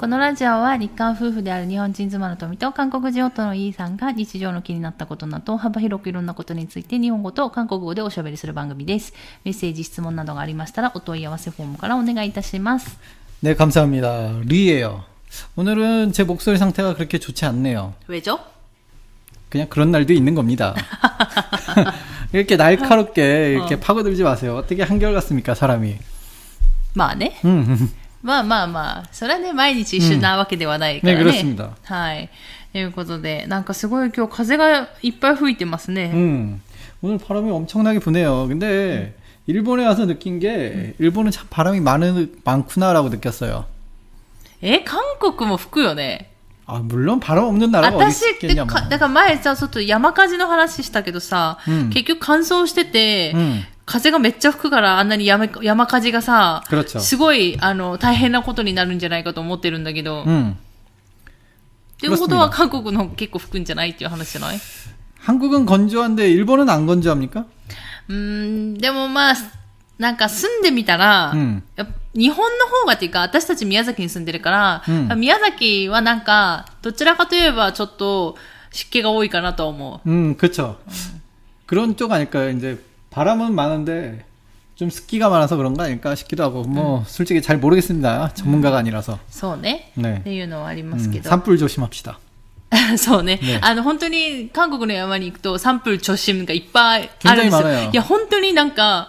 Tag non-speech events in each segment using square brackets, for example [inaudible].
このラジオは日韓夫婦である日本人妻の富と韓国人夫のイーさんが日常の気になったことなど幅広くいろんなことについて日本語と韓国語でおしゃべりする番組です。メッセージ、質問などがありましたらお問い合わせフォームからお願いいたします。 네, 감사합니다. 리예요. 오늘은 제 목소리 상태가 그렇게 좋지 않네요. 왜죠? 그냥 그런 날도 있는 겁니다. [laughs] 이렇게 날카롭게 이렇게 파고들지 마세요. 어떻게 한결같습니까, 사람이? まあね。 음, まあまあまあ、それはね、毎日一緒なわけではないからね。ね그렇습니다 はい。ということで、なんかすごい今日風がいっぱい吹いてますね。 음. 오늘 바람이 엄청나게 부네요. 근데 일본에 와서 느낀 게 일본은 참 바람이 많은 많구나라고 느꼈어요. え、韓国も吹くよね。 아, 물론 바람 없는 나라가 어디 私ってか、 있겠냐. 뭐. だから前さ、ちょっと山火事の話したけどさ、うん結局乾燥してて、 음. 風がめっちゃ吹くからあんなに山山火事がさ、 그렇죠. すごい、あの、大変なことになるんじゃないかと思ってるんだけど、っ 음. ていうことは韓国の結構吹くんじゃないっていう話じゃない 한국은 건조한데 일본은 안 건조합니까? うーん、でもまあ、なんか住んでみたら、うんやっぱ日本の方がっていうか、私たち宮崎に住んでるから、うん宮崎はなんか、どちらかといえばちょっと湿気が多いかなと思う。 음, 그쵸. 그런 쪽 아닐까요? 이제 바람은 많은데 좀 습기가 많아서 그런 거 아닐까 싶기도 하고 뭐 솔직히 잘 모르겠습니다. 전문가가 아니라서. そうね。 네. っていうのはありま 음, すけど。 산불 조심합시다. [laughs] そうねねあの、本当に韓国の山に行くとサンプル著心がいっぱいあるんです 굉장히 よ。 많아요 いや、本当になんか、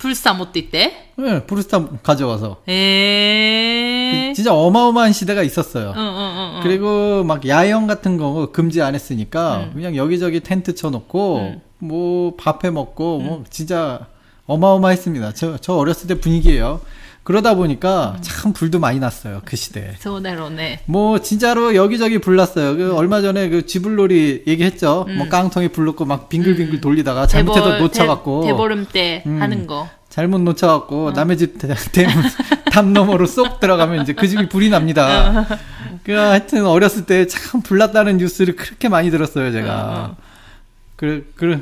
불스타 못 뛰때? 예, 네, 불스타 가져와서. 에. 그 진짜 어마어마한 시대가 있었어요. 어, 어, 어, 어, 그리고 막 야영 같은 거 금지 안 했으니까 음. 그냥 여기저기 텐트 쳐놓고 음. 뭐 밥해 먹고 뭐 음. 뭐 진짜 어마어마했습니다. 저, 저 어렸을 때 분위기예요. 그러다 보니까 참 불도 많이 났어요 그 시대. 소나로네. 뭐 진짜로 여기저기 불났어요. 그 얼마 전에 그 지불놀이 얘기했죠. 음. 뭐 깡통에 불렀고 막 빙글빙글 음. 돌리다가 잘못해서 대볼, 놓쳐갖고 대, 보름때 음. 하는 거. 잘못 놓쳐갖고 어. 남의 집 대문 [laughs] 담 너머로 쏙 들어가면 이제 그 집이 불이 납니다. 어. 그 하여튼 어렸을 때 참 불났다는 뉴스를 그렇게 많이 들었어요 제가. 어, 어. 그래 그래.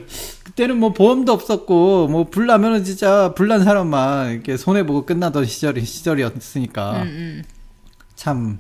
그때는 뭐 보험도 없었고, 뭐 불나면은 진짜 불난 사람만 이렇게 손해 보고 끝나던 시절이, 시절이었으니까. 음, 음. 참,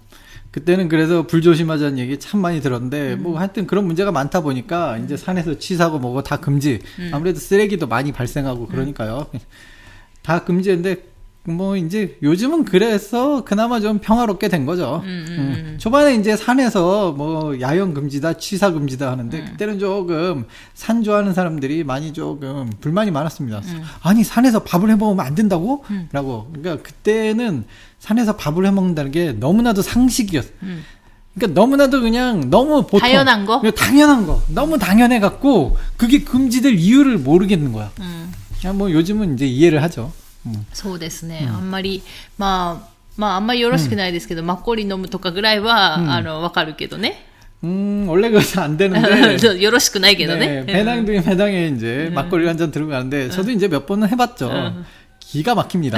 그때는 그래서 불 조심하자는 얘기 참 많이 들었는데, 뭐 하여튼 그런 문제가 많다 보니까, 이제 산에서 취사고 뭐고 다 금지. 아무래도 쓰레기도 많이 발생하고 그러니까요. [laughs] 다 금지인데, 뭐 이제 요즘은 그래서 그나마 좀 평화롭게 된 거죠. 음. 초반에 이제 산에서 뭐 야영 금지다, 취사 금지다 하는데, 그때는 조금 산 좋아하는 사람들이 많이 조금 불만이 많았습니다. 아니, 산에서 밥을 해 먹으면 안 된다고? 라고. 그러니까 그때는 산에서 밥을 해 먹는다는 게 너무나도 상식이었어. 음. 그러니까 너무나도 그냥 너무 보통 당연한 거? 그냥 당연한 거 너무 당연해 갖고 그게 금지될 이유를 모르겠는 거야. 야, 뭐 요즘은 이제 이해를 하죠. 음. そうですね。あんまり、まあ、まあ、あんまりよろしくないですけど、マッコリ飲むとかぐらいは、あの、わかるけどね。 음, [laughs] 원래 그래서 안 되는데 そうよろしくないけどね。 네, 배낭 등에 배낭에 이제 막걸리 한 잔 들고 가는데 저도 이제 몇 번은 해봤죠. 기가 막힙니다.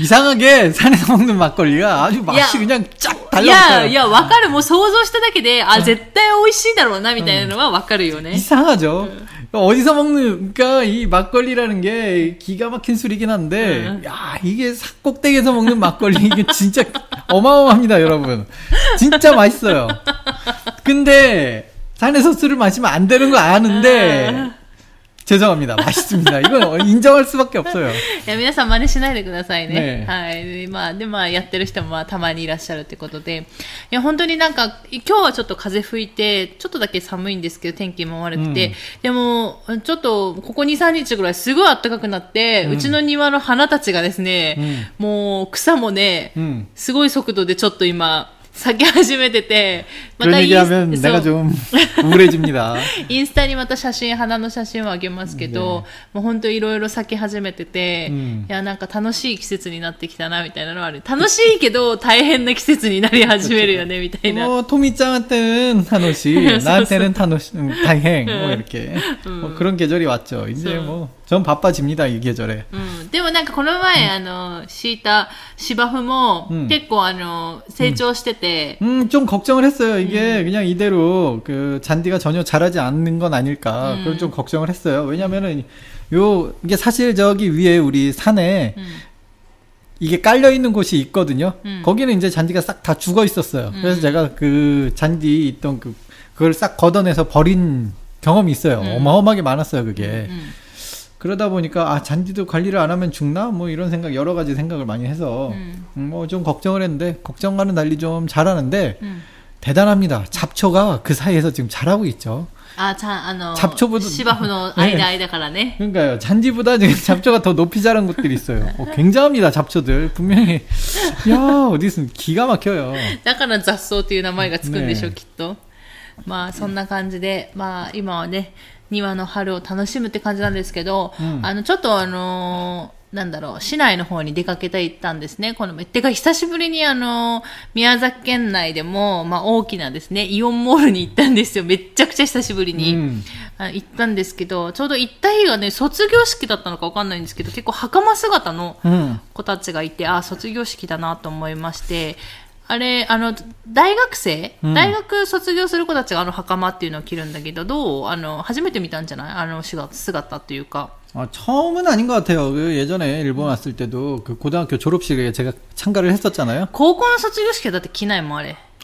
이상하게 산에서 먹는 막걸리가 아주 맛이 야. 그냥 쫙 いや、 달라붙어요. いや、わかる。もう想像しただけで、あ、絶対美味しいだろうな、みたいなのはわかるよね。 이상하죠. 어디서 먹는, 그러니까 이 막걸리라는 게 기가 막힌 술이긴 한데, 야, 이게 산 꼭대기에서 먹는 막걸리, 이게 진짜 어마어마합니다, 여러분. 진짜 맛있어요. 근데, 산에서 술을 마시면 안 되는 거 아는데, 죄송합니다. 맛있습니다. 이건 인정할 수밖에 없어요. い[laughs] や、皆さん真似しないでくださいね。ねはい。まあ、で、まあ、やってる人もまあたまにいらっしゃるってことで。いや、本当になんか、今日はちょっと風吹いて、ちょっとだけ寒いんですけど、天気も悪くて。でも、ちょっと、ここ2、3日ぐらいすごい暖かくなって、うちの庭の花たちがですね、もう草もね、 음. すごい速度でちょっと今、 咲き始めてて、ま 그런 たイン 얘기하면 ス 내가 [laughs] そう 좀 우울해집니다. インスタにまた写真、花の写真をあげますけど、もう本当いろいろ咲き始めてて、うんいや、なんか楽しい季節になってきたな、みたいなのはある。楽しいけど大変な季節になり始めるよね、みたいな。 뭐 [laughs] 토미짱한테는 타노시, [laughs] 나한테는 타노시, 음, 다행 뭐 이렇게 뭐 그런 계절이 왔죠. 이제 뭐 전 바빠집니다 이 계절에. うん、でもなんかこの前、あの、敷いた芝生もうん結構あの、成長してて、 음, 좀 걱정을 했어요. 이게 그냥 이대로 그 잔디가 전혀 자라지 않는 건 아닐까. 음. 그런 좀 걱정을 했어요. 왜냐면은 요 이게 사실 저기 위에 우리 산에 うん、 이게 깔려 있는 곳이 있거든요. 음. 거기는 이제 잔디가 싹 다 죽어 있었어요. 그래서 제가 그 잔디 있던 그 그걸 싹 걷어내서 버린 경험이 있어요. 음. 어마어마하게 많았어요, 그게. うん、 그러다 보니까 아 잔디도 관리를 안 하면 죽나 뭐 이런 생각 여러 가지 생각을 많이 해서 うん、 뭐 좀 걱정을 했는데 걱정과는 달리 좀 잘하는데 うん。 대단합니다. 잡초가 그 사이에서 지금 잘하고 있죠. あ、ちゃん、あの、 잡초보다 芝生の間間からね。 그러니까요. 잔디보다 지금 [laughs] 잡초가 더 높이 자란 곳들이 있어요. 어, 굉장합니다. 잡초들 분명히 야 어디서 기가 막혀요. だから雑草っていう名前がつくんでしょ、ねきっと。まあ、そんな感じで、まあ、今はね、 庭の春を楽しむって感じなんですけど、うんあの、ちょっとあのーなんだろう、市内の方に出かけて行ったんですね。この、てか、久しぶりにあのー宮崎県内でも、まあ、大きなですね、イオンモールに行ったんですよ。めっちゃくちゃ久しぶりに。うんあ行ったんですけど、ちょうど行った日がね、卒業式だったのかわかんないんですけど、結構袴姿の 음. 子たちがいて、あ、卒業式だなと思いまして、あれ、あの、大学生、うん大学卒業する子たちがあの袴っていうのを着るんだけど、どうあの、初めて見たんじゃないあの姿姿っていうか。 아, 처음은 아닌 것 같아요. 그 예전에 일본 왔을 때도 그 고등학교 졸업식에 제가 참가를 했었잖아요. 高校の卒業式はだって着ないもん、あれ。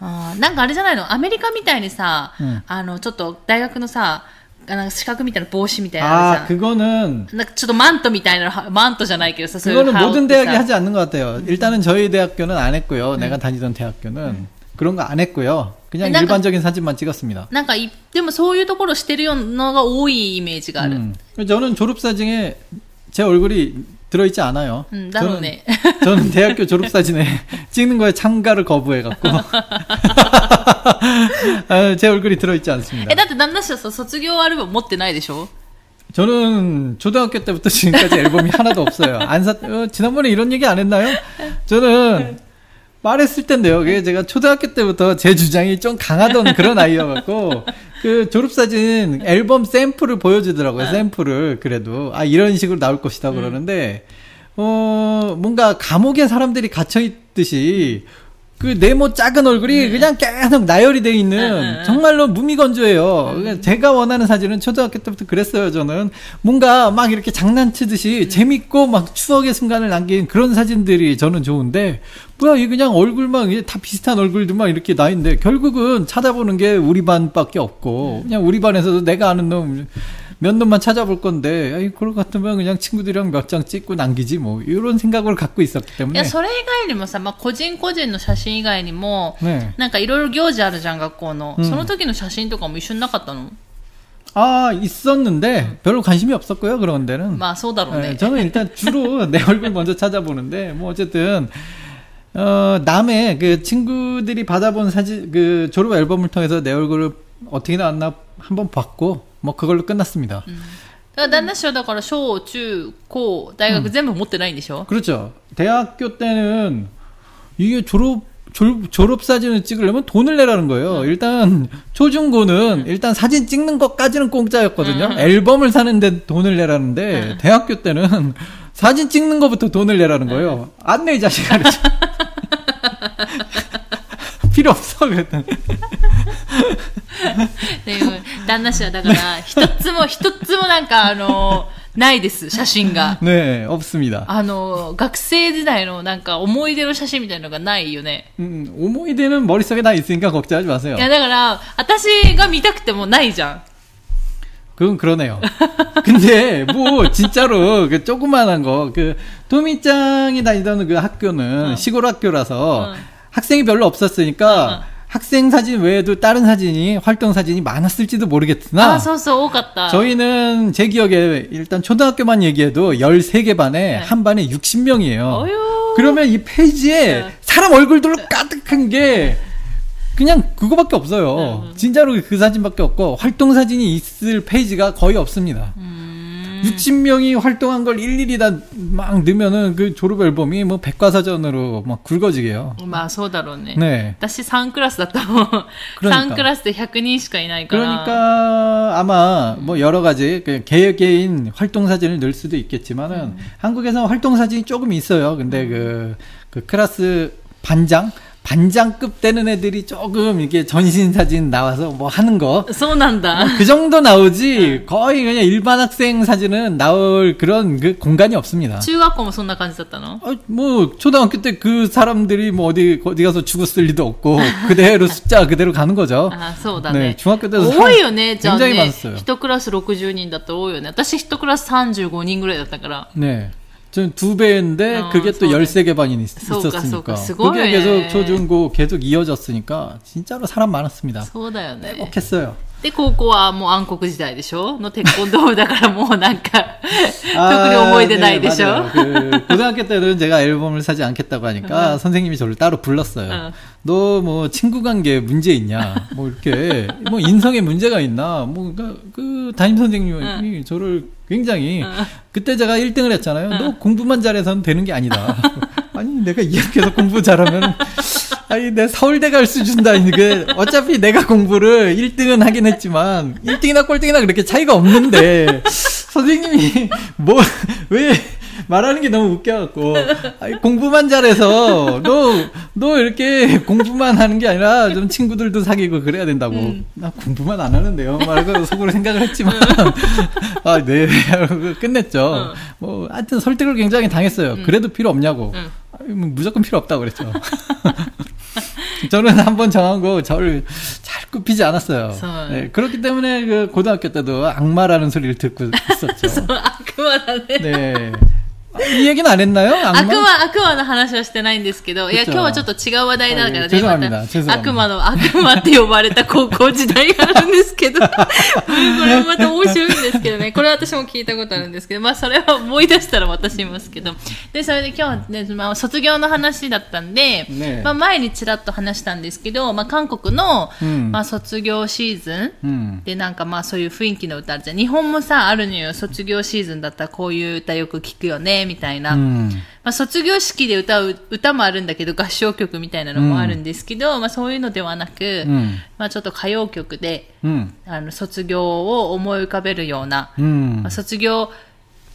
あーなんかあれじゃないのアメリカみたいにさ、うんあの、ちょっと大学のさ、あなんか四角みたいな帽子みたいなのあ 아, るじゃん。 그거는, なんかちょっとマントみたいなのは、マントじゃないけどさ、そういう 그거는 羽織 모든 ってさ 대학이 하지 않는 것 같아요. 일단은 저희 대학교는 안 했고요. 내가 다니던 대학교는 그런 거 안 했고요. 그냥 약간- 일반적인 사진만 찍었습니다. なんかい、でもそういうところしてるようなのが多いイメージがある。 음. 저는 졸업사진에 제 얼굴이 들어있지 않아요. 음, 나도 네. [laughs] 저는 대학교 졸업사진에 [laughs] 찍는 거에 참가를 거부해갖고. [laughs] 아, 제 얼굴이 들어있지 え、 않습니다. だって旦那氏はさ、卒業アルバム持ってないでしょ 저는 초등학교 때부터 지금까지 앨범이 하나도 없어요. 안 사, 어, 지난번에 이런 얘기 안 했나요? 저는 말했을 텐데요. 그게 제가 초등학교 때부터 제 주장이 좀 강하던 그런 아이여갖고, 그 졸업사진 앨범 샘플을 보여주더라고요. 샘플을. 그래도. 아, 이런 식으로 나올 것이다 그러는데, 어, 뭔가 감옥에 사람들이 갇혀 있듯이, 그 네모 작은 얼굴이 그냥 계속 나열이 돼 있는 정말로 무미건조해요. 그러니까 제가 원하는 사진은 초등학교 때부터 그랬어요. 저는 뭔가 막 이렇게 장난치듯이 재밌고 막 추억의 순간을 남긴 그런 사진들이 저는 좋은데 뭐야 이 그냥 얼굴만 이게 다 비슷한 얼굴들만 이렇게 나 있는데 결국은 찾아보는 게 우리 반밖에 없고 그냥 우리 반에서도 내가 아는 놈 몇 놈만 찾아볼 건데, 아이, 그럴 것 같으면 그냥 친구들이랑 몇 장 찍고 남기지, 뭐, 이런 생각을 갖고 있었기 い 때문에. や、それ以外にもさ、まあ、個人個人の写真以外にも、 네. なんかいろいろ行事あるじゃん、学校の。うんその時の写真とかも一緒になかったの 아, 있었는데, 별로 관심이 없었고요, 그런 데는. まあ、そうだろう 네, ね。 저는 일단 주로 내 얼굴 먼저 찾아보는데, 뭐, 어쨌든, 어, 남의 그 친구들이 받아본 사진, 그 졸업 앨범을 통해서 내 얼굴을 어떻게 나왔나 한번 봤고, 뭐, 그걸로 끝났습니다. だから旦那氏はだから小、中、高、大学全部持ってないんでしょ、 그렇죠. 대학교 때는 이게 졸업 졸, 졸업 사진을 찍으려면 돈을 내라는 거예요. 일단 초중고는 일단 사진 찍는 것까지는 공짜였거든요. 앨범을 사는데 돈을 내라는데 대학교 때는 사진 찍는 것부터 돈을 내라는 거예요. 안 내 이 자식아. 그랬죠. [laughs] 필요 없어 그랬더니 で旦那氏はだから、一つも、一つもなんかあの、 ないです、写真が。 네, 없습니다. あの、学生時代のなんか思い出の写真みたいなのがないよね。 음, 오모이데는 머릿속에 다 있으니까 걱정하지 마세요. いや、だから、私が見たくてもないじゃん。 그건 그러네요. [laughs] 근데 뭐 진짜로 그 조그만한 거 그 도미짱이 다니던 그 학교는 어. 시골 학교라서 어. 학생이 별로 없었으니까 어. 학생 사진 외에도 다른 사진이 활동 사진이 많았을지도 모르겠으나 아, 서서 오갔다. 저희는 제 기억에 일단 초등학교만 얘기해도 13개 반에 네. 한 반에 60명이에요. 어휴. 그러면 이 페이지에 네. 사람 얼굴들로 가득한 게 그냥 그거밖에 없어요. 네. 진짜로 그 사진밖에 없고 활동 사진이 있을 페이지가 거의 없습니다. 음. 60명이 활동한 걸 일일이 다 막 넣으면은 그 졸업 앨범이 뭐 백과사전으로 막 굵어지게요. まあ、そうだろうね。 네. 私3クラスだったもん。 그러니까 3クラスで100人しかいないから。 그러니까 아마 뭐 여러 가지 그 개개인 활동 사진을 넣을 수도 있겠지만은 한국에서 활동 사진이 조금 있어요. 근데 그, 그 클래스 반장 반장급 되는 애들이 조금 이게 전신 사진 나와서 뭐 하는 거. そうなんだ。 그 정도 나오지 거의 그냥 일반 학생 사진은 나올 그런 그 공간이 없습니다. 中学校もそんな感じだったの 아, 뭐 초등학교 때 그 사람들이 뭐 어디 어디 가서 죽었을 리도 없고 [laughs] 그대로 숫자 그대로 가는 거죠. あ、そうだ 네, ね。 중학교 때도 多いよね、じゃあ 굉장히 ね。 많았어요. 一クラス60人だったら多いよね。私一クラス35人ぐらいだったから。 네. 전 두 배인데 어, 그게 또 서울에. 13개 반이 있, 서울가, 있었으니까. 서울가. 스고이. 그게 계속 초중고 계속 이어졌으니까 진짜로 사람 많았습니다. そうだよね。 행복했어요. で、高校はもう暗黒時代でしょの鉄コンドームだからもうなんか、 아, 特に思い出ないでしょ 네, 맞아요. 그 고등학교 때는 제가 앨범을 사지 않겠다고 하니까 선생님이 저를 따로 불렀어요. 어. 너 뭐 친구 관계에 문제 있냐? 뭐 이렇게 뭐 인성에 문제가 있나? 뭐그 그 담임 선생님이 저를 굉장히 그때 제가 1등을 했잖아요. 너 공부만 잘해서는 되는 게 아니다. [laughs] 아니 내가 이 학교에서 공부 잘하면 아니 내 서울대 갈 수준다. 그 어차피 내가 공부를 1등은 하긴 했지만 1등이나 꼴등이나 그렇게 차이가 없는데 선생님이 뭐 왜 말하는 게 너무 웃겨갖고 아, 공부만 잘해서 너너 너 이렇게 공부만 하는 게 아니라 좀 친구들도 사귀고 그래야 된다고 음. 나 공부만 안 하는데요 말고 속으로 생각을 했지만 [laughs] 아네 하고 끝냈죠 어. 뭐 하여튼 설득을 굉장히 당했어요 음. 그래도 필요 없냐고 음. 아니, 뭐 무조건 필요 없다고 그랬죠 [laughs] 저는 한 번 정한 거 저를 잘 굽히지 않았어요. 네, 그렇기 때문에 그 고등학교 때도 악마라는 소리를 듣고 있었죠. [laughs] 악마라네. 네. 아, 이 얘기는 안 했나요? 悪 악마? 魔、悪魔の話はしてないんですけど、いや、 그쵸 今日はちょっと違う話題だからね、はい죄송합니다 ま 죄송합니다 た悪魔の、悪魔って呼ばれた高校時代があるんですけど、これまた面白いんですけどね、これ私も聞いたことあるんですけど、まあそれは思い出したら私言いますけど、で、それで今日はね、まあ卒業の話だったんで、ねまあ前にちらっと話したんですけど、まあ韓国の、うんまあ卒業シーズン、うん。で、なんかまあそういう雰囲気の歌あるじゃん。日本もさ、あるのよ。卒業シーズンだったらこういう歌よく聞くよね、 みたいな。うん、まあ、卒業式で歌う、歌もあるんだけど、合唱曲みたいなのもあるんですけど、うん、まあ、そういうのではなく、うん、まあ、ちょっと歌謡曲で、あの、卒業を思い浮かべるような、まあ、卒業、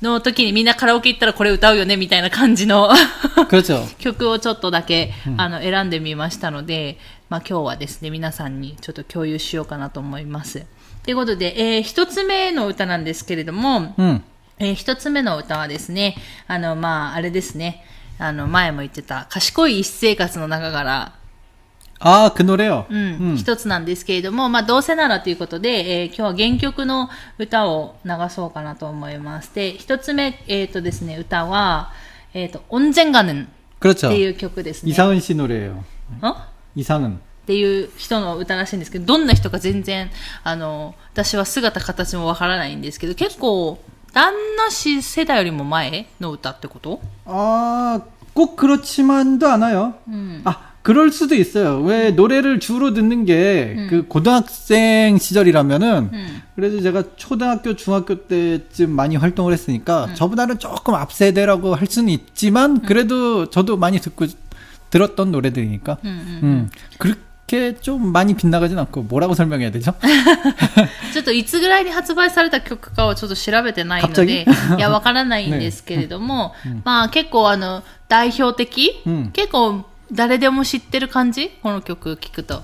の時にみんなカラオケ行ったらこれ歌うよねみたいな感じの [laughs] 曲をちょっとだけ、あの選んでみましたので、まあ、今日はですね皆さんにちょっと共有しようかなと思います。ということで、えー、一つ目の歌なんですけれども、うん。えー一つ目の歌はですね、あの、まあ、あれですね、あの、前も言ってた、賢い一生活の中から、 아, 그 노래요. うん、一つなんですけれども、まあ、どうせならということで、えー今日は原曲の歌を流そうかなと思います。で、一つ目、えっ、とですね、歌は、えっ、と、언젠가는 っ 그렇죠. ていう曲ですね。 이상은 씨 노래예요. ん 이상은. っていう人の歌らしいんですけど、どんな人か全然、あの、私は姿形もわからないんですけど、結構、 旦那氏世代よりも前の歌ってこと 아, 꼭 그렇지만도 않아요. 아, 그럴 수도 있어요. 왜 노래를 주로 듣는 게 그 고등학생 시절이라면은 그래도 제가 초등학교, 중학교 때쯤 많이 활동을 했으니까 저보다는 조금 앞세대라고 할 수는 있지만 그래도 저도 많이 듣고 들었던 노래들이니까 음, 그 렇게 좀 많이 빗나가진 않고 뭐라고 설명해야 되죠? ちょっといつぐらいに発売された曲かはちょっと調べてないので、いや、わからないんですけれども、まあ結構あの、代表的、うん結構誰でも知ってる感じこの曲聞くと。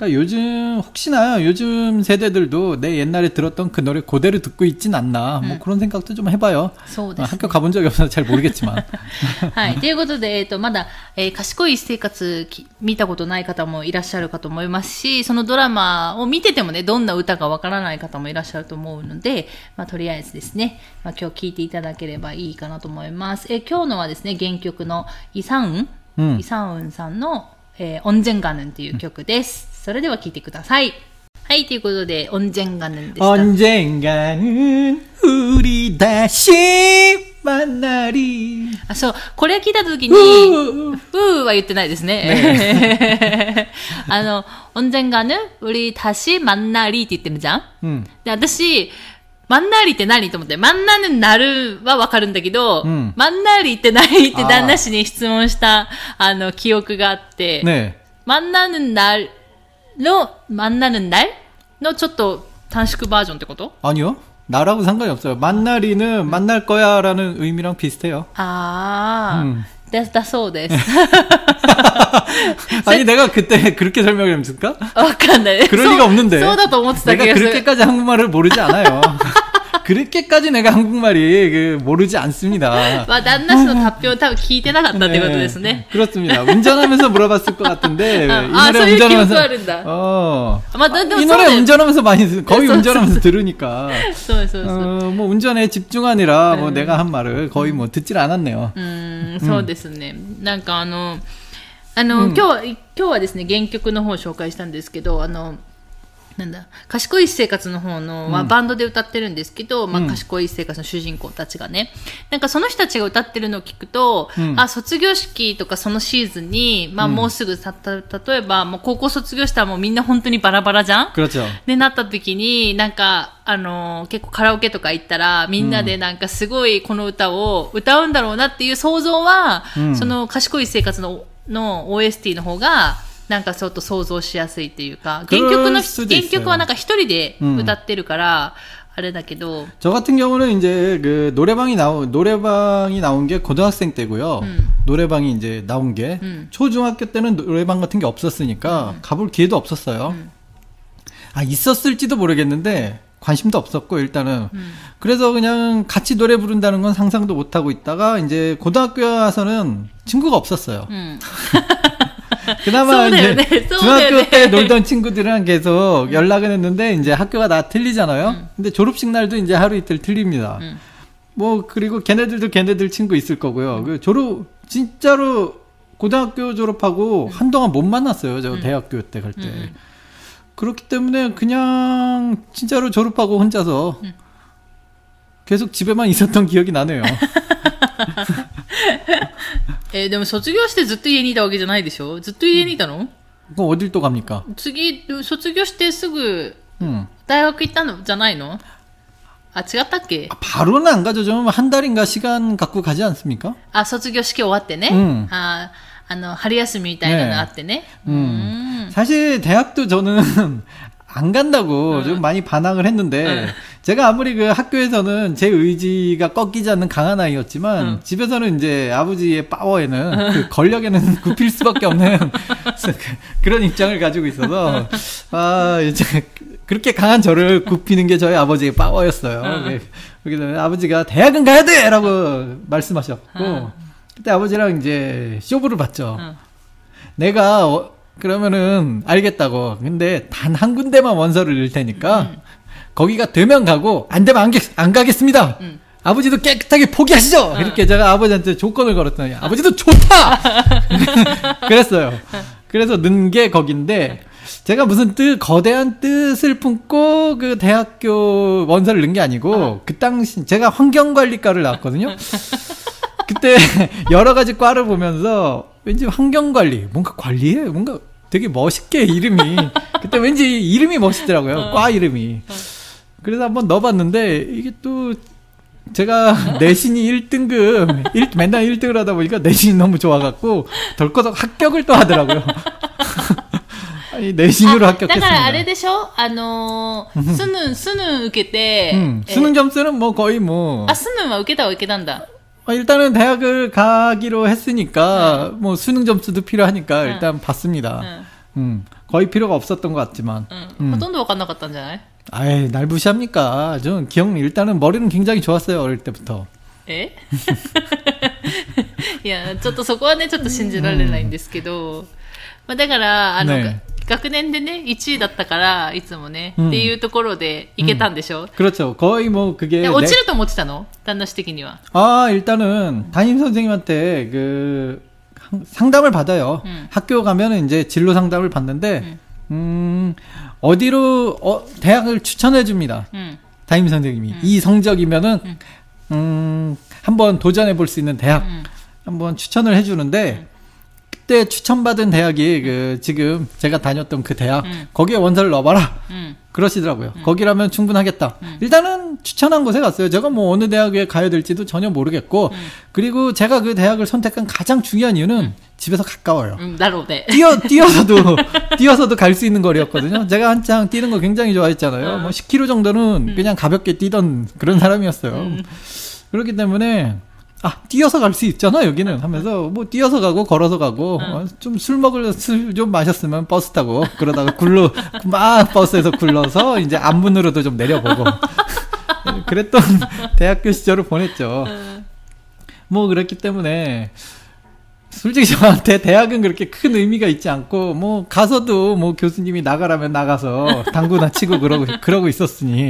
그러니까 요즘 혹시나 요즘 세대들도 내 옛날에 들었던 그 노래 그대로 듣고 있진 않나 뭐 그런 생각도 좀 해봐요. 학교 가본 적이 없어서 잘 모르겠지만. [laughs] はい。ということで、えっ、ー、と、まだ、えー、賢い生活見たことない方もいらっしゃるかと思いますし、そのドラマを見ててもね、どんな歌がわからない方もいらっしゃると思うので、まあ、とりあえずですね、まあ、今日聞いていただければいいかなと思います。はい、 それでは聞いてください。はい、ということで、オンがぬンガでした。オンジェンガ、り出しり。あ、そう、これ聞いたときに、うーは言ってないですね。[laughs] あの、オンがぬンガヌン、振り出しりって言ってるじゃん、うん、で、私、まんなりって何と思って、まんなぬなるはわかるんだけど、まん、なりって何って旦那氏に質問した、あの、記憶があって、ねんなナなる、 너 만나는 날? 너 저또 단식 버전 때 것도? 아니요. 나라고 상관이 없어요. 만날이는 음. 만날 거야라는 의미랑 비슷해요. 아. 음. 됐다소데 [laughs] 아니 내가 그때 그렇게 설명을 했을까? 아까 어, 네. 그럴 리가 없는데. 소다 너무 내가 그렇게까지 한국말을 모르지 않아요. [laughs] 그렇게까지 내가 한국말이 그 모르지 않습니다. 와, 난나씨의 답변 多分聞いてなかったってことですね. 네, 그렇습니다. 운전하면서 물어봤을 것 같은데 아, 이 노래 아, 운전하면서 어. 아, 이 노래 운전하면서 많이 거의 운전하면서 들으니까. [laughs] 어, 뭐 운전에 집중하느라 뭐 음. 내가 한 말을 거의 뭐 듣질 않았네요. 음, そうですね。なんかあの、今日は、今日はですね、原曲の方を紹介したんですけど、あの、 なんだ賢い生活の方のはバンドで歌ってるんですけど、うん、まあ、賢い生活の主人公たちがね、なんかその人たちが歌ってるのを聞くと、うん、あ卒業式とかそのシーズンに、まあ、もうすぐたた例えばもう高校卒業したらもうみんな本当にバラバラじゃん？でなった時になんかあの結構カラオケとか行ったらみんなでなんかすごいこの歌を歌うんだろうなっていう想像は、うん、その賢い生活のの OST の方が なんかちょっと想像しやすいっていうか、原曲の、原曲はなんか一人で歌ってるから、あれだけど。저같은경우는이제그노래방이나오노래방이나온게고등학생때고요음노래방이이제나온게음초중학교때는노래방같은게없었으니까음가볼기회도없었어요음아있었을지도모르겠는데 관심도 없었고 일단은 음. 그래서 그냥 같이 노래 부른다는 건 상상도 못 하고 있다가 이제 고등학교 와서는 친구가 없었어요. [laughs] 음. 그나마 이제 중학교 때 놀던 친구들이랑 계속 음. 연락을 했는데 이제 학교가 다 틀리잖아요. 음. 근데 졸업식 날도 이제 하루 이틀 틀립니다. 음. 뭐 그리고 걔네들도 걔네들 친구 있을 거고요. 음. 그 졸업 진짜로 고등학교 졸업하고 음. 한동안 못 만났어요. 저 음. 대학교 때 갈 때. 그렇기 때문에 그냥 진짜로 졸업하고 혼자서 계속 집에만 [laughs] 있었던 기억이 나네요. [laughs] [laughs] えー、でも卒業してずっと家にいたわけじゃないでしょずっと家にいたの、그어딜또갑니까次、卒業してすぐ、大学行ったのじゃないのあ、違ったっけあ、바로는안가죠좀한달인가시간갖고가지않습니까あ、卒業式終わってね。うん、ああの、春休みみたいなのあってね。うん。사실대학도저는 안 간다고 어. 좀 많이 반항을 했는데 어. 제가 아무리 그 학교에서는 제 의지가 꺾이지 않는 강한 아이였지만 어. 집에서는 이제 아버지의 파워에는 어. 그 권력에는 [laughs] 굽힐 수밖에 없는 [laughs] 그런 입장을 가지고 있어서 아 이제 그렇게 강한 저를 굽히는 게 저희 아버지의 파워였어요. 어. 그렇기 때문에 아버지가 대학은 가야 돼라고 말씀하셨고 어. 그때 아버지랑 이제 쇼부를 봤죠. 내가 그러면은 알겠다고. 근데 단 한 군데만 원서를 넣을 테니까 음. 거기가 되면 가고 안 되면 안, 안 가겠습니다. 음. 아버지도 깨끗하게 포기하시죠. 어. 이렇게 제가 아버지한테 조건을 걸었더니 아 버지도 좋다. [laughs] [laughs] 그랬어요. 그래서 넣은 게 거긴데 제가 무슨 뜻 거대한 뜻을 품고 그 대학교 원서를 넣은 게 아니고 어. 그 당시 제가 환경관리과를 나왔거든요. 그때 [laughs] 여러 가지 과를 보면서 왠지 환경관리 뭔가 관리해 뭔가 되게 멋있게 이름이 [laughs] 그때 왠지 이름이 멋있더라고요. 어. 과 이름이. 어. 그래서 한번 넣어봤는데 이게 또 제가 [laughs] 내신이 1등급, 1, 맨날 1등을 하다 보니까 내신이 너무 좋아갖고, 덜커덕 합격을 또 하더라고요. [laughs] 아니, 내신으로 だからあ 합격했습니다. れでしょあのー、スヌン、スヌン受けて、 음, え 수능 점수는 뭐 거의 뭐, あ、スヌンは受けたは受けたんだ。 어, 일단은 대학을 가기로 했으니까, 뭐 수능 점수도 필요하니까 일단 う 봤습니다. ん。 음, 거의 필요가 없었던 것 같지만. うん。うんほとんど分かんなかったんじゃない 아이, 날 무시합니까? 저는 기억, 일단은 머리는 굉장히 좋았어요, 어릴 때부터. [laughs] えいや、ちょっとそこはね、ちょっと信じられないんですけど、まあ、だから、あの、ね 学年でね、1位だったから、いつもね、うんっていうところでいけたんでしょ、 그렇죠. 거의 뭐 그게. で落ち 내- ると思ってたの旦那氏的には。 아, 일단은 담임 선생님한테 그 상- 상담을 받아요. 음. 학교 가면은 이제 진로 상담을 받는데, 음, 어디로, 어, 대학을 추천해 줍니다. うん。 담임 선생님이. 이 성적이면은, 음, 한번 도전해 볼 수 있는 대학, うん。 한번 추천을 해 주는데, 그때 추천받은 대학이 그 지금 제가 다녔던 그 대학 음. 거기에 원서를 넣어봐라. 음. 그러시더라고요. 음. 거기라면 충분하겠다. 음. 일단은 추천한 곳에 갔어요. 제가 뭐 어느 대학에 가야 될지도 전혀 모르겠고 음. 그리고 제가 그 대학을 선택한 가장 중요한 이유는 음. 집에서 가까워요. 음, 나로 네. 뛰어 [laughs] 뛰어서도 뛰어서도 갈 수 있는 거리였거든요. 제가 한창 뛰는 거 굉장히 좋아했잖아요. 어. 뭐 10km 정도는 그냥 가볍게 뛰던 그런 사람이었어요. 그렇기 때문에 아, 뛰어서 갈 수 있잖아, 여기는. 하면서, 뭐, 뛰어서 가고, 걸어서 가고, 어, 좀술 먹을, 술 좀 마셨으면 버스 타고, 그러다가 굴러, [laughs] 막 버스에서 굴러서, 이제 안문으로도 좀 내려보고. [laughs] 그랬던 [laughs] 대학교 시절을 보냈죠. 뭐, 그랬기 때문에, 솔직히 저한테 대학은 그렇게 큰 의미가 있지 않고 뭐 가서도 뭐 교수님이 나가라면 나가서 당구나 치고 그러고 그러고 있었으니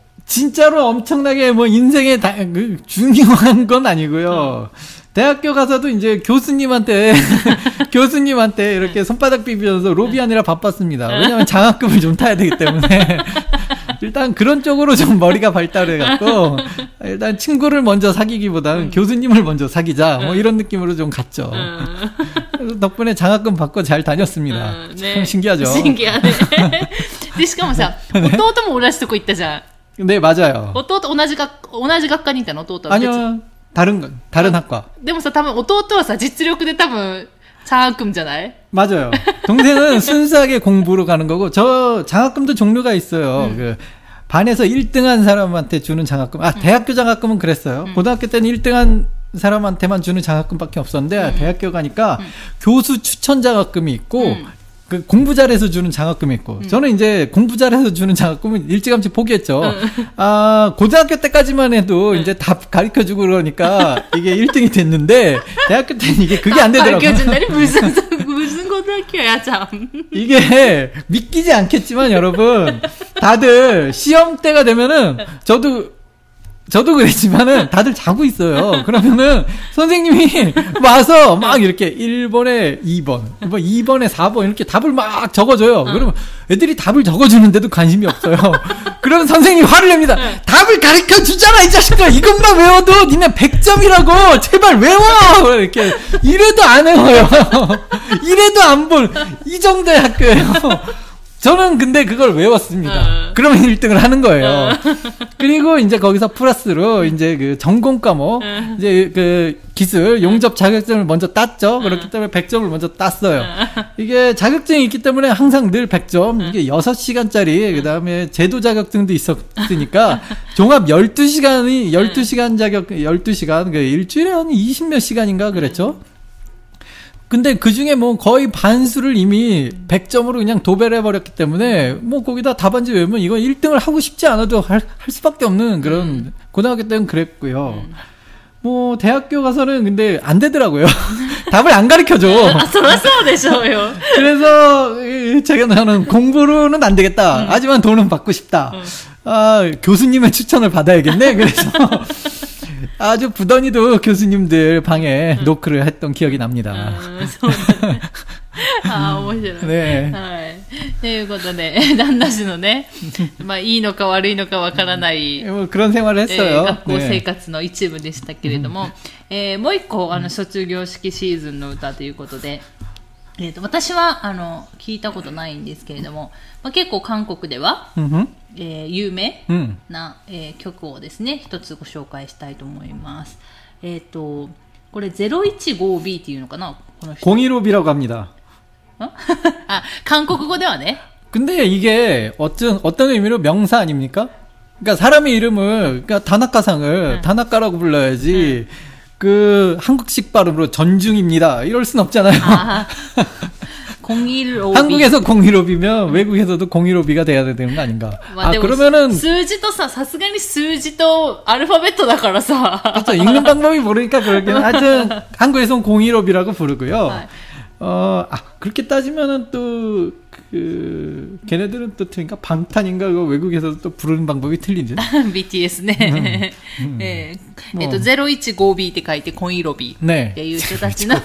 진짜로 엄청나게 뭐 인생에 다, 그 중요한 건 아니고요. 대학교 가서도 이제 교수님한테 [laughs] 교수님한테 이렇게 손바닥 비비면서 로비하느라 바빴습니다. 왜냐면 장학금을 좀 타야 되기 때문에 [laughs] 일단 그런 쪽으로 좀 머리가 발달해 갖고 [laughs] 일단 친구를 먼저 사귀기보다는 교수님을 먼저 사귀자 뭐 이런 느낌으로 좀 갔죠. うん。 그래서 덕분에 장학금 받고 잘 다녔습니다. うん 참 신기하죠. 新規やね。で、しかもさ、弟も同じとこ行ったじゃん。 네 맞아요. 弟、同じ学、同じ学科にいたの弟は。 아니요 다른 거 다른 학과. でもさ、多分弟はさ、実力で多分、チャークンじゃない 맞아요. 동생은 순수하게 [laughs] 공부로 가는 거고 저 장학금도 종류가 있어요. 그 반에서 1등한 사람한테 주는 장학금. 아 대학교 장학금은 그랬어요. 고등학교 때는 1등한 사람한테만 주는 장학금밖에 없었는데 대학교 가니까 교수 추천 장학금이 있고 음. 그 공부 잘해서 주는 장학금이 있고 저는 이제 공부 잘해서 주는 장학금은 일찌감치 포기했죠. 아 고등학교 때까지만 해도 이제 답 가르쳐 주고 그러니까 이게 1등이 됐는데 대학교 때는 이게 그게 안 되더라고요. 가르쳐 준다니 무슨 무슨 고등학교야 참. 이게 믿기지 않겠지만 여러분 다들 시험 때가 되면은 저도 저도 그랬지만은 다들 자고 있어요. 그러면은 선생님이 [laughs] 와서 막 이렇게 1번에 2번, 뭐 2번에 4번 이렇게 답을 막 적어줘요. 그러면 애들이 답을 적어주는데도 관심이 없어요. [laughs] 그러면 선생님이 화를 냅니다. 답을 가르쳐 주잖아, 이 자식아! 이것만 외워도 니네 100점이라고! 제발 외워! 이렇게. 이래도 안 외워요. [laughs] 이래도 안 볼. 이 정도의 학교예요. 저는 근데 그걸 외웠습니다. 어. 그러면 1등을 하는 거예요. [laughs] 그리고 이제 거기서 플러스로 이제 그 전공 과목, 이제 그 기술, 용접 자격증을 먼저 땄죠. 그렇기 때문에 100점을 먼저 땄어요. 이게 자격증이 있기 때문에 항상 늘 100점, 이게 6시간짜리, 그 다음에 제도 자격증도 있었으니까 [laughs] 종합 12시간이, 12시간 자격, 12시간, 그 일주일에 한 20몇 시간인가 그랬죠. 근데 그 중에 뭐 거의 반수를 이미 100점으로 그냥 도배를 해버렸기 때문에 뭐 거기다 답안지 외우면 이건 1등을 하고 싶지 않아도 할, 할 수밖에 없는 그런 음. 고등학교 때는 그랬고요. 음. 뭐 대학교 가서는 근데 안 되더라고요. [laughs] 답을 안 가르쳐줘. 아, 돌았어야 되죠. [laughs] 그래서 제가 나는 공부로는 안 되겠다. 음. 하지만 돈은 받고 싶다. 음. 아 교수님의 추천을 받아야겠네. 그래서 [laughs] 아주 부단히도 교수님들 방에 응. 노크를 했던 기억이 납니 다. ああ、面白い。はい。ということで、旦那氏のね、まあ、いいのか悪いのかわからない、もう、学校生活の一部でしたけれども、[laughs] えー、もう一個、あの、卒業式シーズンの歌ということで、えーと、私は、あの、聞いたことないんですけれども、まあ、結構韓国では、 음흠. えー有名 음. な、えー曲をですね、一つご紹介したいと思います。えっ、と、これ 015B っていうのかなこの人。 공일오비라고 합니다. ん[laughs] あ、韓国語ではね。 근데 이게 어떤 어떤 의미로 명사 아닙니까? 그러니까 사람의 이름을 그러니까 다나카상을 다나카라고 불러야지 그 한국식 발음으로 전중입니다. 이럴 순 없잖아요. あ015B。 [laughs] 한국에서 공일오비면 외국에서도 공일오비가 돼야 되는 거 아닌가? まあ、 아 でも 그러면은 数字とさ、さすがに数字とアルファベットだからさ。 그렇죠. 읽는 방법이 모르니까 그러긴 하여튼 [laughs] 한국에서는 공일오비라고 부르고요. 네. 어, 아, 그렇게 따지면은 또, 그, 걔네들은 또, 그러니까 방탄인가, 그 외국에서도 또 부르는 방법이 틀린지. [laughs] BTS ね。えーえっと、015B って書いて、コンイロビっ 네. ていう人たちの、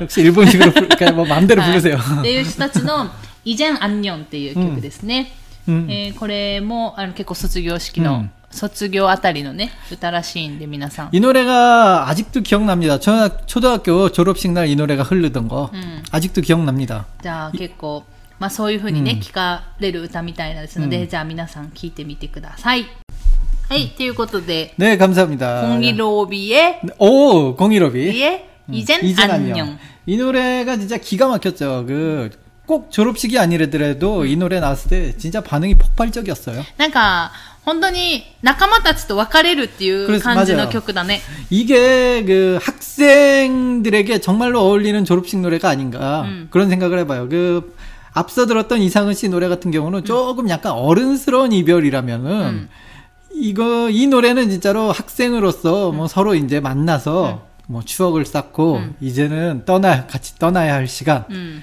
역시 일본식으로, 부르, 그러니까 뭐 마음대로 はい 부르세요. っていう人たちの、イジェン・アンニョンっていう曲ですね。 음. えーこれもあの結構卒業式の、うん 卒業あたりのね、歌らしいんで皆さん。 이 노래가 아직도 기억납니다. 초등학, 초등학교 졸업식 날 이 노래가 흐르던 거. 음. 아직도 기억납니다. じゃあ結構、まあそういう風にね、聞かれる歌みたいなんですので、じゃあ皆さん聞いてみてください。はい、ということで、 네, 감사합니다. コンギロービエ、 오, 공일오비. ビエ、イジェン・ 이젠 アンニョ 안녕. ン。 이 노래가 진짜 기가 막혔죠. 그, 꼭 졸업식이 아니더라도 이 노래 나왔을 때 진짜 반응이 폭발적이었어요. なんか、本当に仲間たちと別れるっていう그래서 感じの 맞아요 曲だね。 이게 그 학생들에게 정말로 어울리는 졸업식 노래가 아닌가 음. 그런 생각을 해봐요. 그 앞서 들었던 이상은 씨 노래 같은 경우는 조금 약간 어른스러운 이별이라면은 음. 이거 이 노래는 진짜로 학생으로서 뭐 서로 이제 만나서 뭐 추억을 쌓고 음. 이제는 떠나 같이 떠나야 할 시간 うん。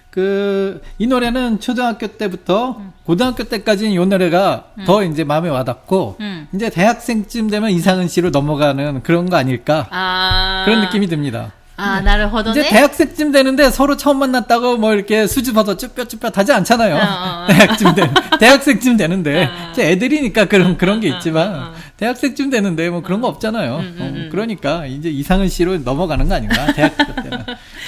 그, 이 노래는 초등학교 때부터 음. 고등학교 때까지는 이 노래가 음. 더 이제 마음에 와닿고, 음. 이제 대학생쯤 되면 이상은 씨로 넘어가는 그런 거 아닐까. 아. 그런 느낌이 듭니다. 아, 나를 허도 이제 대학생쯤 되는데 서로 처음 만났다고 뭐 이렇게 수줍어서 쭈뼛쭈뼛 하지 않잖아요. 어, 어, 어. [laughs] 대학쯤 되, 대학생쯤 되는데. 어. 이제 애들이니까 그런, 그런 게 있지만. 어, 어, 대학생쯤 되는데 뭐 그런 거 없잖아요. 음, 음, 어, 음. 그러니까 이제 이상은 씨로 넘어가는 거 아닌가 대학교 때는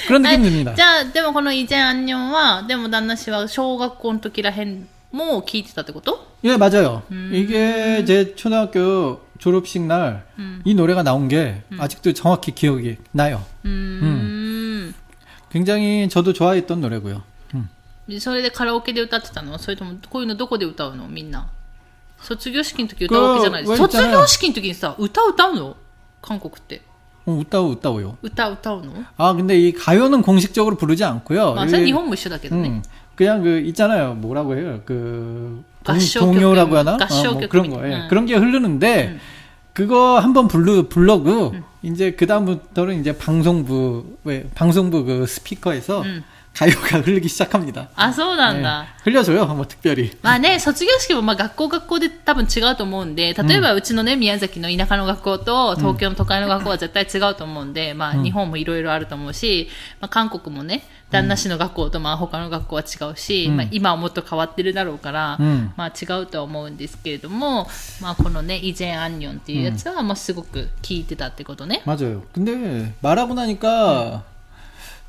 그런 느낌 듭니다. じゃあ、でもこのイジェン・アンニョンは、でも旦那氏は小学校の時らへんも聞いてたってこと 예 맞아요. 음. 이게 제 초등학교 졸업식 날 이 음. 노래가 나온 게 아직도 정확히 기억이 나요. うーん。 굉장히 저도 좋아했던 노래고요. 음. でそれでカラオケで歌ってたのそれとも、こういうのどこで歌うのみんな。 卒業式の時歌うわけじゃないです。これ卒業式の時にさ、歌歌うの韓国って。 어, 웃다오 웃다오요. 歌歌うの 아 근데 이 가요는 공식적으로 부르지 않고요. まあ、それ이게- 日本も一緒だけどね。 음, 그냥 그 있잖아요. 뭐라고 해요? 그 동, 가쇼 동요라고 하나? 가쇼 어, 뭐 그런 격투기. 거. 예. 음. 그런 게 흐르는데 그거 한번 불러 불러고 이제 그 다음부터는 이제 방송부 왜 방송부 그 스피커에서 음. 가요가 흐르기 시작합니다. あ、そうなん 예. だ。 흘려줘요. 뭐 특별히. まあね、卒業式もまあ学校学校で多分違うと思うんで、例えばうちのね、宮崎の田舎の学校と東京の都会の学校は絶対違うと思うんで、まあ日本もいろいろあると思うし、まあ韓国もね、旦那氏の学校とまあ他の学校は違うし、うんまあ今はもっと変わってるだろうから、うんまあ違うとは思うんですけれども、まあこのね、イジェン・アンニョンっていうやつは、まあすごく聞いてたってことね。 맞아요. 근데 말하고 나니까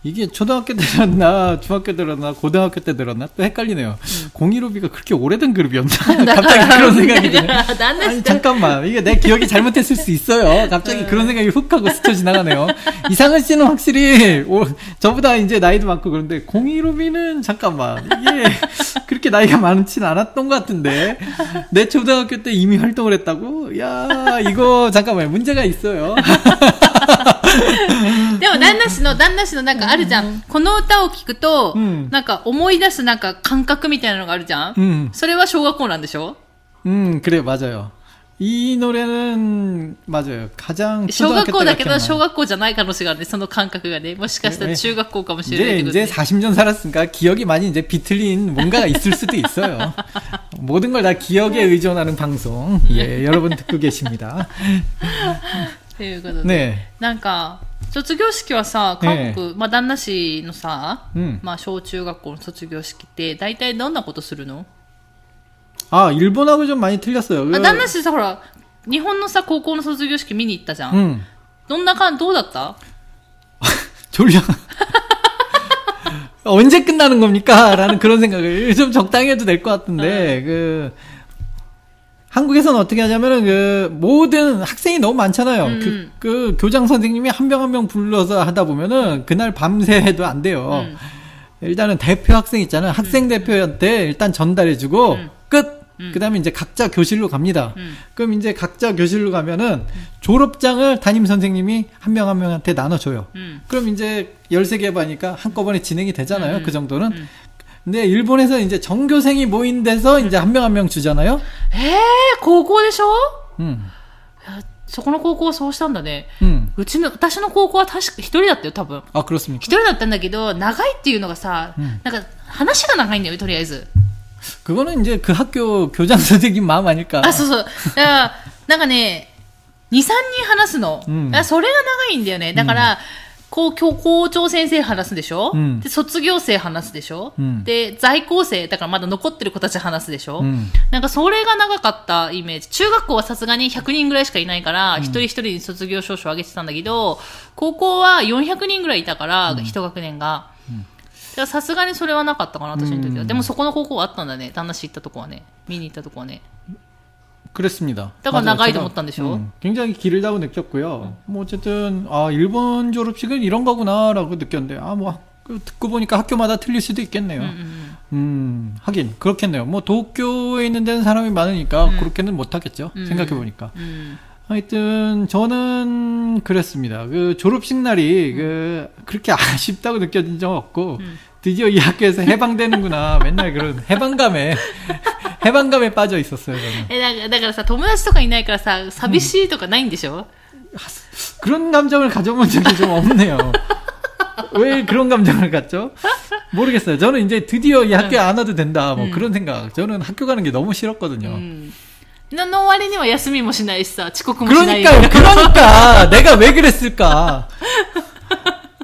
이게 초등학교 때 들었나, 중학교 때였나 고등학교 때 들었나, 또 헷갈리네요. 음. 015B가 그렇게 오래된 그룹이었나? [laughs] 갑자기 그런 생각이 드네. 아니 잠깐만 이게 내 기억이 잘못했을 수 있어요. 갑자기 그런 생각이 훅 하고 스쳐 지나가네요. 이상은 씨는 확실히 오, 저보다 이제 나이도 많고 그런데 015B는 잠깐만 이게 그렇게 나이가 많지는 않았던 것 같은데 내 초등학교 때 이미 활동을 했다고? 야 이거 잠깐만 문제가 있어요. [laughs] でも旦那氏、 の、旦那氏のなんかあるじゃん。この歌を聴くと、うんなんか思い出すなんか感覚みたいなのがあるじゃん。 음, それは小学校なんでしょ 음, 그래, 맞아요. 이 노래는, 맞아요. 가장 小学 초등학교 校 때가 だけど、 기억나요. 小学校じゃない可能性があるね、その感覚がね。もしかしたら中学校かもしれないっ 이제, てこと 이제 40년 살았으니까 기억이 많이 이제 비틀린 뭔가가 있을 수도 있어요. [laughs] 모든 걸 다 기억에 의존하는 방송. 예, 여러분 듣고 계십니다. [laughs] ということで。 네. なんか、 卒業式はさ、韓国、まあ旦那氏のさ、うんまあ小中学校の卒業式って、大体どんなことするの、 아, 일본하고 좀 많이 틀렸어요. あ 그, 旦那氏さ、ほら、日本のさ、高校の卒業式見に行ったじゃん。 음, どんな感じ、どうだった 졸려. 언제 끝나는 겁니까? 라는 그런 생각을 좀 적당히 해도 될 것 같은데, 그, 한국에서는 어떻게 하냐면은 그 모든 학생이 너무 많잖아요. 음. 그, 그 교장 선생님이 한 명 한명 불러서 하다 보면은 그날 밤새 해도 안 돼요. 음. 일단은 대표 학생 있잖아요. 학생 대표한테 일단 전달해주고 음. 끝. 그다음에 이제 각자 교실로 갑니다. 음. 그럼 이제 각자 교실로 가면은 졸업장을 담임 선생님이 한 명 한 명한테 나눠줘요. 그럼 이제 13개 반이니까 한꺼번에 진행이 되잖아요. 음, 그 정도는. 음. 근데 일본에서 이제 전교생이 모인 데서 이제 한 명 한 명 주잖아요. えー、高校でしょ 음. そこの高校はそうしたんだね。 음. うちの、私の高校は確か一人だったよ、多分。 아, 그렇습니까? 一人だったんだけど、長いっていうのがさ、うんなんか、話が長いんだよ、とりあえず。 그거는 이제 그 학교 교장 선생님 마음 아닐까. あ、そうそう。だから、なんかね、2、3人話すの。うんだからそれが長いんだよね。だから、 こう、校校長先生話すでしょ、うんで、卒業生話すでしょ、うんで、在校生、だからまだ残ってる子たち話すでしょ、うんなんかそれが長かったイメージ。中学校はさすがに100人ぐらいしかいないから、一人一人に卒業証書をあげてたんだけど、高校は400人ぐらいいたから、一学年が。さすがにそれはなかったかな、私の時は。うんでもそこの高校はあったんだね。旦那氏行ったとこはね。見に行ったとこはね。 그랬습니다. 따가 나가이도 못한 데쇼. 음, 굉장히 길을 다고 느꼈고요. 음. 뭐 어쨌든 아 일본 졸업식은 이런 거구나라고 느꼈는데 아뭐 듣고 보니까 학교마다 틀릴 수도 있겠네요. 음 음, 음, 음, 하긴 그렇겠네요. 뭐 도쿄에 있는 데는 사람이 많으니까 음. 그렇게는 못 하겠죠. 생각해 보니까. 하여튼 저는 그랬습니다. 그 졸업식 날이 그 그렇게 아쉽다고 느껴진 적 없고 드디어 이 학교에서 해방되는구나. 맨날 그런 해방감에 해방감에 빠져 있었어요. 저는 え、だからだからさ、友達とかいないからさ、寂しいとかないんでしょ、 그런 감정을 가져본 적이 좀 없네요. 왜 그런 감정을 갖죠? 모르겠어요. 저는 이제 드디어 이 학교에 안 와도 된다. 뭐 음. 그런 생각. 저는 학교 가는 게 너무 싫었거든요. うん。のの割には休みもしないしさ、遅刻もしないよ。 그러니까요. 그러니까 내가 왜 그랬을까?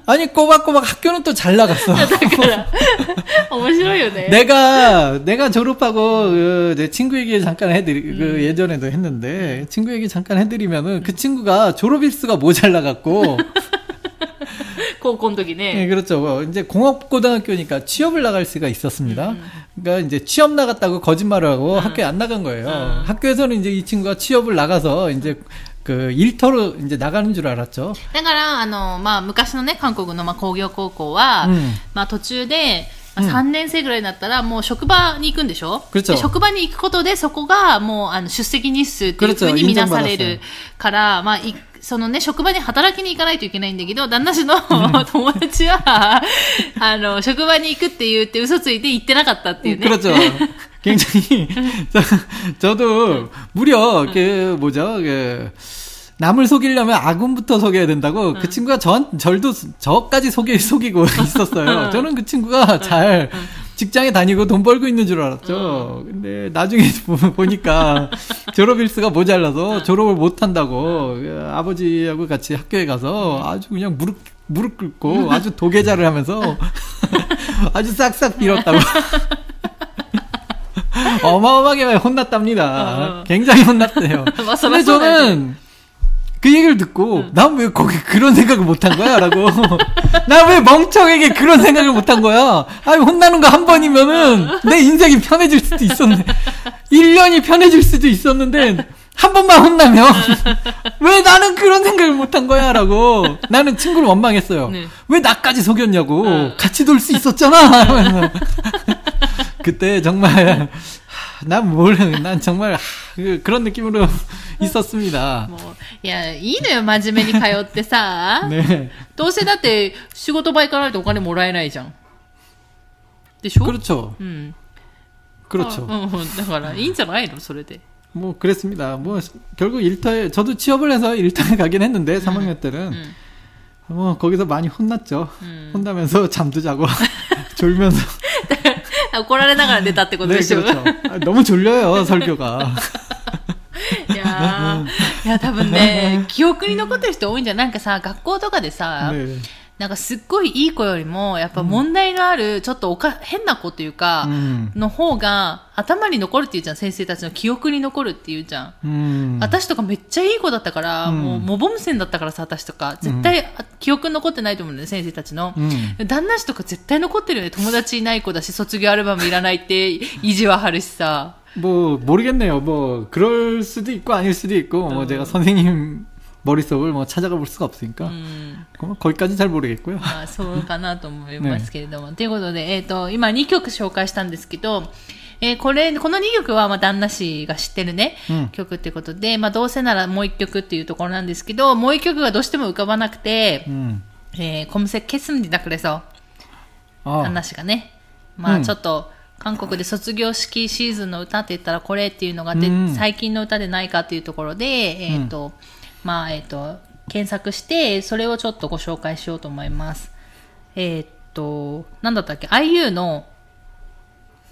아니 꼬박꼬박 학교는 또 잘 나갔어. だから、面白いよね。 내가 내가 졸업하고 그, 내 친구 얘기 잠깐 해드리 그 예전에도 했는데 친구 얘기 잠깐 해드리면은 그 친구가 졸업 일수가 모자라 갖고 [laughs] 高校の時 네, ね。 그렇죠. 이제 공업고등학교니까 취업을 나갈 수가 있었습니다. 그러니까 이제 취업 나갔다고 거짓말을 하고 학교에 안 나간 거예요. 음. 학교에서는 이제 이 친구가 취업을 나가서 이제 그 일터로 이제 나가는 줄 알았죠. だから、あの、まあ、昔のね、韓国の、まあ、工業高校は、うんまあ、途中で、まあ、うん3年生ぐらいになったら、もう職場に行くんでしょ 그렇죠 で職場に行くことで、そこが、もう、あの、出席日数っていうふうに 그렇죠 見なされ 인정받았어요 るから、まあ、いそのね、職場に働きに行かないといけないんだけど、旦那氏の友達は、あの、職場に行くって言って嘘ついて行ってなかったっていうね。 [laughs] 굉장히 저, [laughs] 저도 무려 그 뭐죠? 그 남을 속이려면 아군부터 속여야 된다고 그 친구가 전 절도 저까지 속이 속이고 [laughs] 있었어요. 저는 그 친구가 잘 직장에 다니고 돈 벌고 있는 줄 알았죠. 근데 나중에 [laughs] 보- 보니까 졸업 일수가 모자라서 졸업을 못 한다고 그 아버지하고 같이 학교에 가서 아주 그냥 무릎 무릎 꿇고 아주 도계자를 하면서 아주 싹싹 빌었다고. [laughs] 어마어마하게 혼났답니다. 어. 굉장히 혼났대요. [laughs] 맞아, 근데 맞아, 저는 그 얘기를 듣고 난왜 거기 그런 생각을 못한 거야? 라고. [laughs] 난왜 멍청하게 그런 생각을 못한 거야? 아니, 혼나는 거 한 번이면은 내 인생이 편해질 수도 있었네. 1년이 편해질 수도 있었는데 한 번만 혼나면 왜 나는 그런 생각을 못한 거야? 라고 나는 친구를 원망했어요. 네. 왜 나까지 속였냐고. 어. 같이 놀 수 있었잖아. 하면서. 그때 정말 난 뭘, 난 정말, 하, 그, 그런 느낌으로 [laughs] 있었습니다. もう、いや、いいのよ、真面目に通ってさ。 네. どうせだって、仕事場行かないとお金もらえないじゃん。でしょ 그렇죠. うん。 그렇죠. あうんうん。だから、いいんじゃないのそれで。 뭐, 그랬습니다. 뭐, 결국 일터에, 저도 취업을 해서 일터에 가긴 했는데, 3학년 때는. うん。 뭐, 거기서 많이 혼났죠. うん。 혼나면서 잠도 자고, [laughs] [laughs] 졸면서. [laughs] 怒られながら出たってこと 네, でしょ、 그렇죠. 아, 너무 졸려요, 설교가. いやー、いや、多分ね、記憶に残ってる人多いんじゃん。なんかさ、学校とかでさ、 네. なんかすっごいいい子よりも、やっぱ問題のある、ちょっとおか、変な子っていうか、 음. の方が頭に残るっていうじゃん。先生たちの記憶に残るっていうじゃん。 음. 私とかめっちゃいい子だったから、うんもうモボム線だったからさ、私とか。絶対、あ記憶に残ってないと思うんだよね、先生たちの。 음. 旦那氏とか絶対残ってるよね。友達いない子だし、卒業アルバムいらないって[laughs] 意地は張るしさ。 뭐, 모르겠네요. 뭐, 그럴 수도 있고, 아닐 수도 있고, 뭐, 어. 제가 선생님 머릿속을 뭐 찾아가 볼 수가 없으니까. うん。 뭐 거기까지 잘 모르겠고요. まあ、そうかなと思いますけれども。ということで、えっ、と、今2曲紹介したんですけど、えーこれ、この2曲は、まあ、旦那氏が知ってるね、うん曲ってことで、まあ、どうせならもう1曲っていうところなんですけど、もう1曲がどうしても浮かばなくて、 음. えー、검색했습니다。 그래서 아, 旦那氏がね、まあ、うんちょっと、韓国で卒業式シーズンの歌って言ったらこれっていうのがで、うん最近の歌でないかっていうところで、えっ、と、 まあ、えっ、と、検索して、それをちょっとご紹介しようと思います。えっ、と、なんだったっけ ?IU の、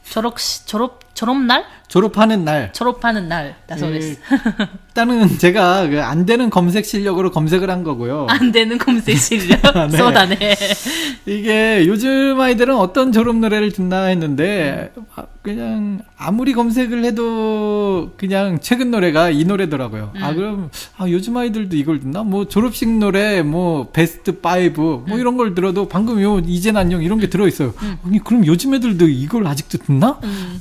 ちょろくし、ちょろ、 졸업날? 졸업하는 날. 졸업하는 날. 나서레스. 예. [laughs] 일단은 제가 그 안 되는 검색 실력으로 검색을 한 거고요. 안 되는 검색 실력. [laughs] 네. 쏟아내. 이게 요즘 아이들은 어떤 졸업 노래를 듣나 했는데 아, 그냥 아무리 검색을 해도 그냥 최근 노래가 이 노래더라고요. 아, 음. 아 그럼 아 요즘 아이들도 이걸 듣나? 뭐 졸업식 노래 뭐 베스트 5뭐 음. 이런 걸 들어도 방금 요 이젠 안녕 이런 게 들어 있어요. 음. 아니 그럼 요즘 애들도 이걸 아직도 듣나? 음.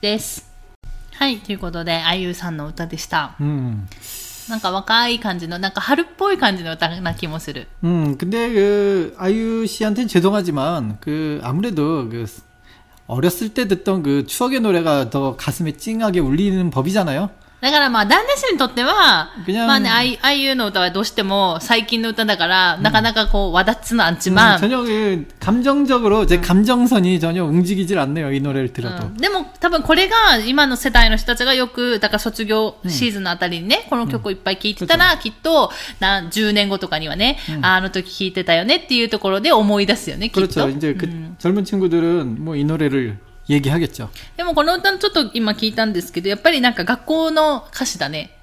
です。はい、ということで、IU さんの歌でした。 음. なんか若い感じの、なんか春っぽい感じの歌な気もする。 음, 근데 그, 아이유 씨한테는 죄송하지만, 그, 아무래도 그, 어렸을 때 듣던 그 추억의 노래가 더 가슴에 찡하게 울리는 법이잖아요? だからまあ、旦那氏にとっては、 그냥 まあね、あいあいうの歌はどうしても最近の歌だから、なかなかこう、わだつのあんち 음, まん。 전혀 그 감정적으로 제 감정선이 전혀 움직이질 않네요 이 노래를 들어도 うんでも多分これが今の世代の人たちがよく、だから卒業シーズンのあたりにね、この曲をいっぱい聴いてたら、きっと、な10年後とかにはね、ああの時聴いてたよねっていうところで思い出すよね、きっと。 그렇죠 이제 그 젊은 친구들은 뭐 이 노래를 얘기하겠죠 でもこの歌ちょっと今聞いたんですけど、やっぱりなんか学校の歌詞だね。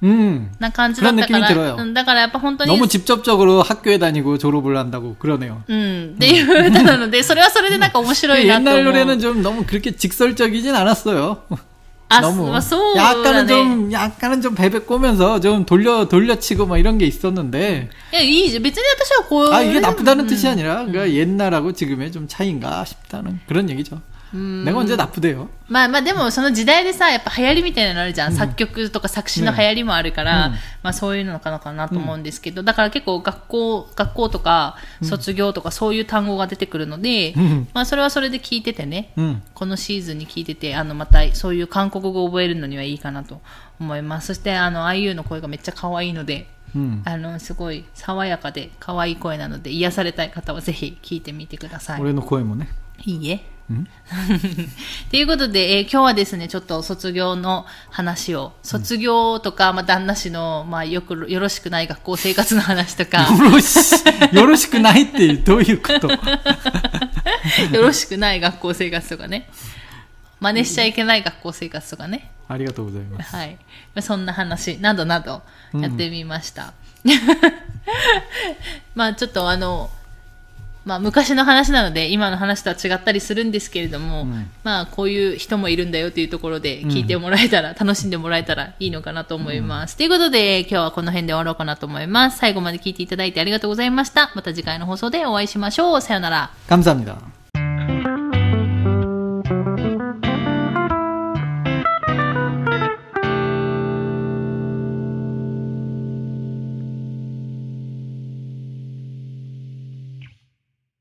음 な感じだったか 그런느낌이들어요 ら、うんだからやっぱ本当に、 너무 직접적으로 학교에 다니고 졸업을 한다고 그러네요 うん、っていう歌なので、それはそれでなんか面白いなと思う。 옛날 노래는 좀 너무 그렇게 직설적이진 않았어요 あ、 너무 まあそうだ 약간은 ね。 좀 약간은 좀 베베 꼬면서 좀 돌려 돌려치고 뭐 이런 게 있었는데 いや、いいじゃん。別に私はこう。 아 이게 나쁘다는 뜻이 아니라 그러니까 옛날하고 지금의 좀 차이인가 싶다는 그런 얘기죠 내가 언제 나쁘대요 まあまあでもその時代でさ、やっぱ流行りみたいなのあるじゃん。作曲とか作詞の流行りもあるから、うんまあそういうのかなかなと思うんですけど、だから結構学校、学校とか卒業とかそういう単語が出てくるので、うんまあそれはそれで聞いててね、 음 このシーズンに聞いてて、あのまたそういう韓国語を覚えるのにはいいかなと思います。そしてあの IU の声がめっちゃ可愛いので、 음. あのすごい爽やかで可愛い声なので癒されたい方はぜひ聞いてみてください。 올해の声もね いいえ。ん？[laughs] ということで、えー今日はですね、ちょっと卒業の話を、卒業とか、まあ、旦那氏の、まあ、よく、よろしくない学校生活の話とか、よろし、[laughs] くないってどういうこと？[laughs] よろしくない学校生活とかね、真似しちゃいけない学校生活とかね、ありがとうございます。はい。まあそんな話などなどやってみました。まあちょっとあの、まあ昔の話なので今の話とは違ったりするんですけれども、んまあこういう人もいるんだよというところで聞いてもらえたら、楽しんでもらえたらいいのかなと思います。ということで今日はこの辺で終わろうかなと思います。最後まで聞いていただいてありがとうございました。また次回の放送でお会いしましょう。さようなら。 감사합니다.